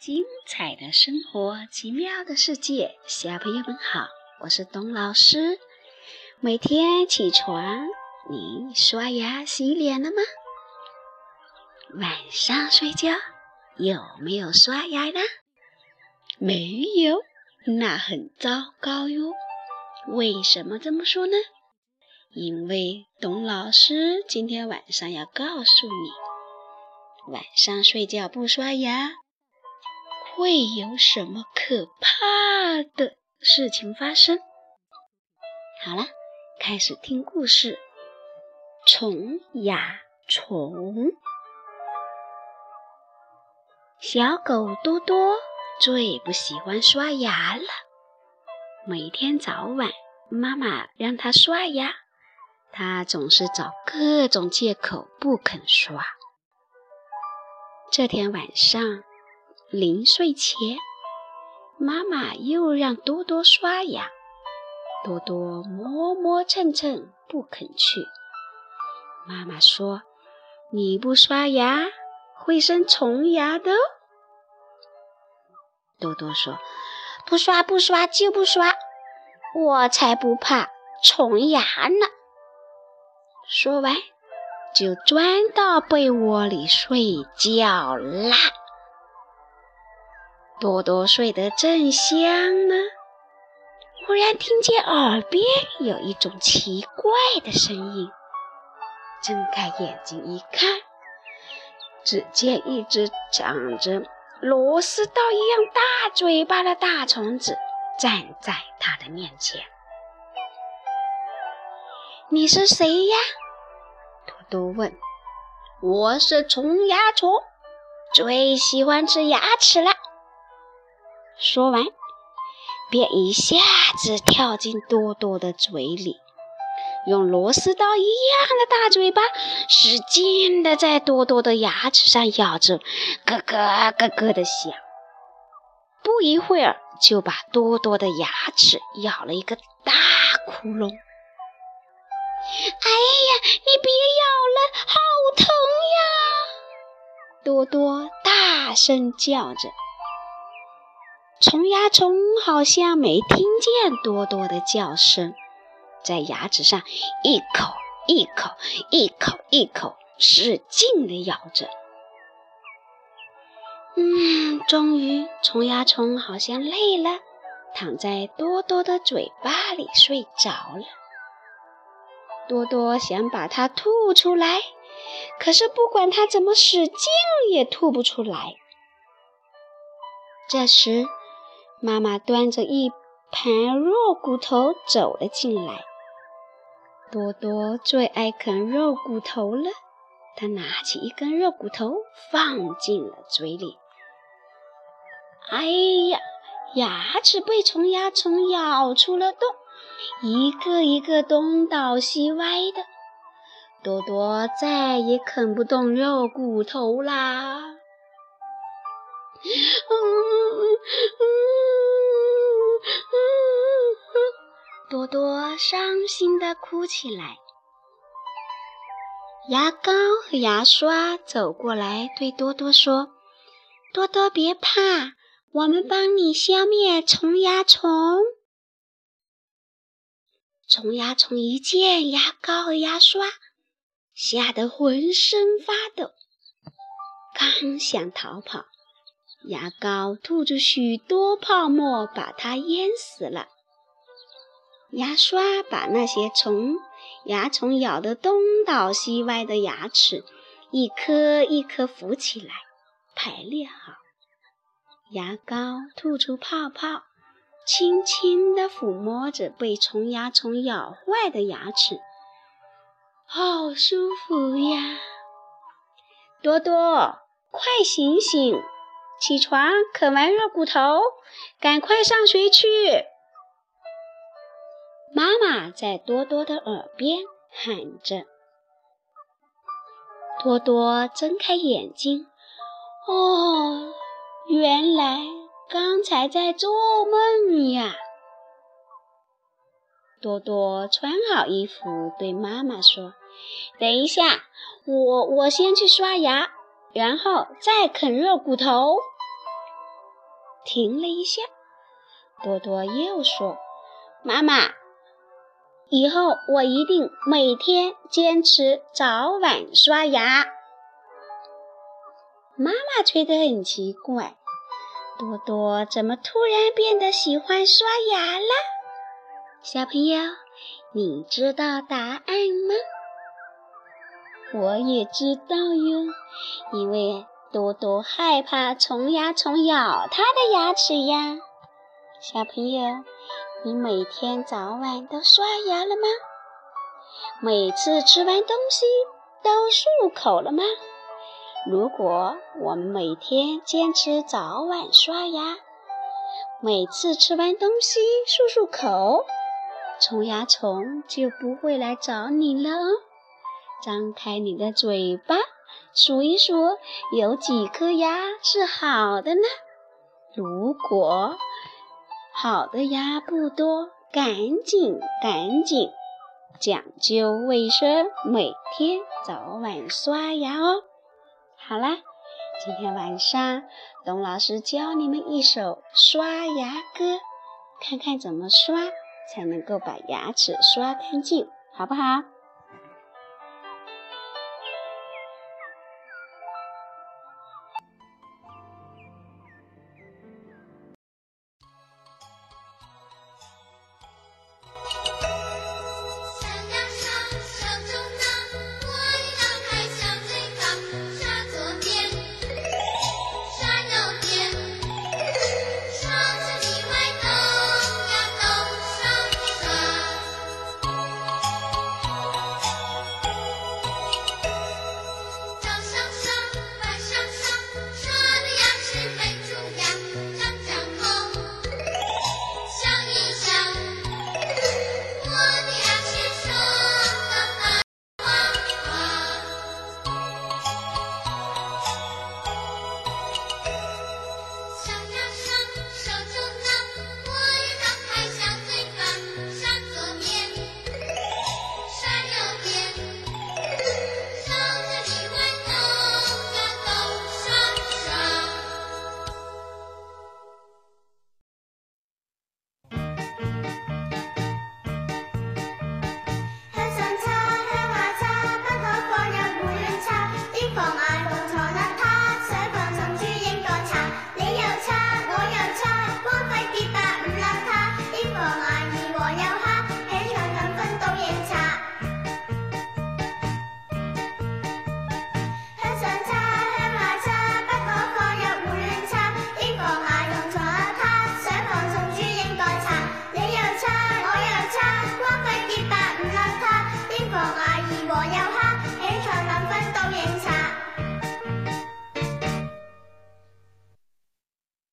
精彩的生活，奇妙的世界，小朋友们好，我是董老师。每天起床，你刷牙洗脸了吗？晚上睡觉有没有刷牙呢？没有，那很糟糕哟。为什么这么说呢？因为董老师今天晚上要告诉你，晚上睡觉不刷牙。会有什么可怕的事情发生？好了，开始听故事。虫牙虫，小狗多多最不喜欢刷牙了。每天早晚，妈妈让它刷牙，它总是找各种借口不肯刷。这天晚上。临睡前，妈妈又让多多刷牙，多多磨磨蹭蹭不肯去。妈妈说：“你不刷牙会生虫牙的。”多多说：“不刷不刷就不刷，我才不怕虫牙呢。”说完，就钻到被窝里睡觉啦。多多睡得正香呢，忽然听见耳边有一种奇怪的声音。睁开眼睛一看，只见一只长着螺丝刀一样大嘴巴的大虫子站在他的面前。“你是谁呀？”多多问。“我是虫牙虫，最喜欢吃牙齿了。”说完，便一下子跳进多多的嘴里，用螺丝刀一样的大嘴巴使劲的在多多的牙齿上咬着，咯咯咯咯的响。不一会儿，就把多多的牙齿咬了一个大窟窿。哎呀，你别咬了，好疼呀！多多大声叫着。虫牙虫好像没听见多多的叫声，在牙齿上一口一口、一口一口使劲地咬着。嗯，终于，虫牙虫好像累了，躺在多多的嘴巴里睡着了。多多想把它吐出来，可是不管它怎么使劲，也吐不出来。这时，妈妈端着一盘肉骨头走了进来。多多最爱啃肉骨头了，他拿起一根肉骨头放进了嘴里。哎呀，牙齿被虫牙虫咬出了洞，一个一个东倒西歪的。多多再也啃不动肉骨头啦。多多伤心地哭起来。牙膏和牙刷走过来，对多多说：“多多别怕，我们帮你消灭虫牙虫。”虫牙虫一见牙膏和牙刷，吓得浑身发抖，刚想逃跑，牙膏吐出许多泡沫，把它淹死了。牙刷把那些虫牙虫咬得东倒西歪的牙齿，一颗一颗浮起来，排列好。牙膏吐出泡泡，轻轻地抚摸着被虫牙虫咬坏的牙齿，好舒服呀！多多，快醒醒，起床，啃完肉骨头，赶快上学去。妈妈在多多的耳边喊着：“多多，睁开眼睛！哦，原来刚才在做梦呀！”多多穿好衣服，对妈妈说：“等一下，我我先去刷牙，然后再啃肉骨头。”停了一下。多多又说：“妈妈，以后我一定每天坚持早晚刷牙。”妈妈觉得很奇怪，多多怎么突然变得喜欢刷牙了？小朋友，你知道答案吗？我也知道哟，因为多多害怕虫牙虫咬他的牙齿呀。小朋友，你每天早晚都刷牙了吗？每次吃完东西都漱口了吗？如果我们每天坚持早晚刷牙，每次吃完东西漱漱口，虫牙虫就不会来找你了。张开你的嘴巴，数一数有几颗牙是好的呢？如果好的牙不多，赶紧赶紧讲究卫生，每天早晚刷牙哦。好啦，今天晚上董老师教你们一首刷牙歌，看看怎么刷才能够把牙齿刷干净，好不好？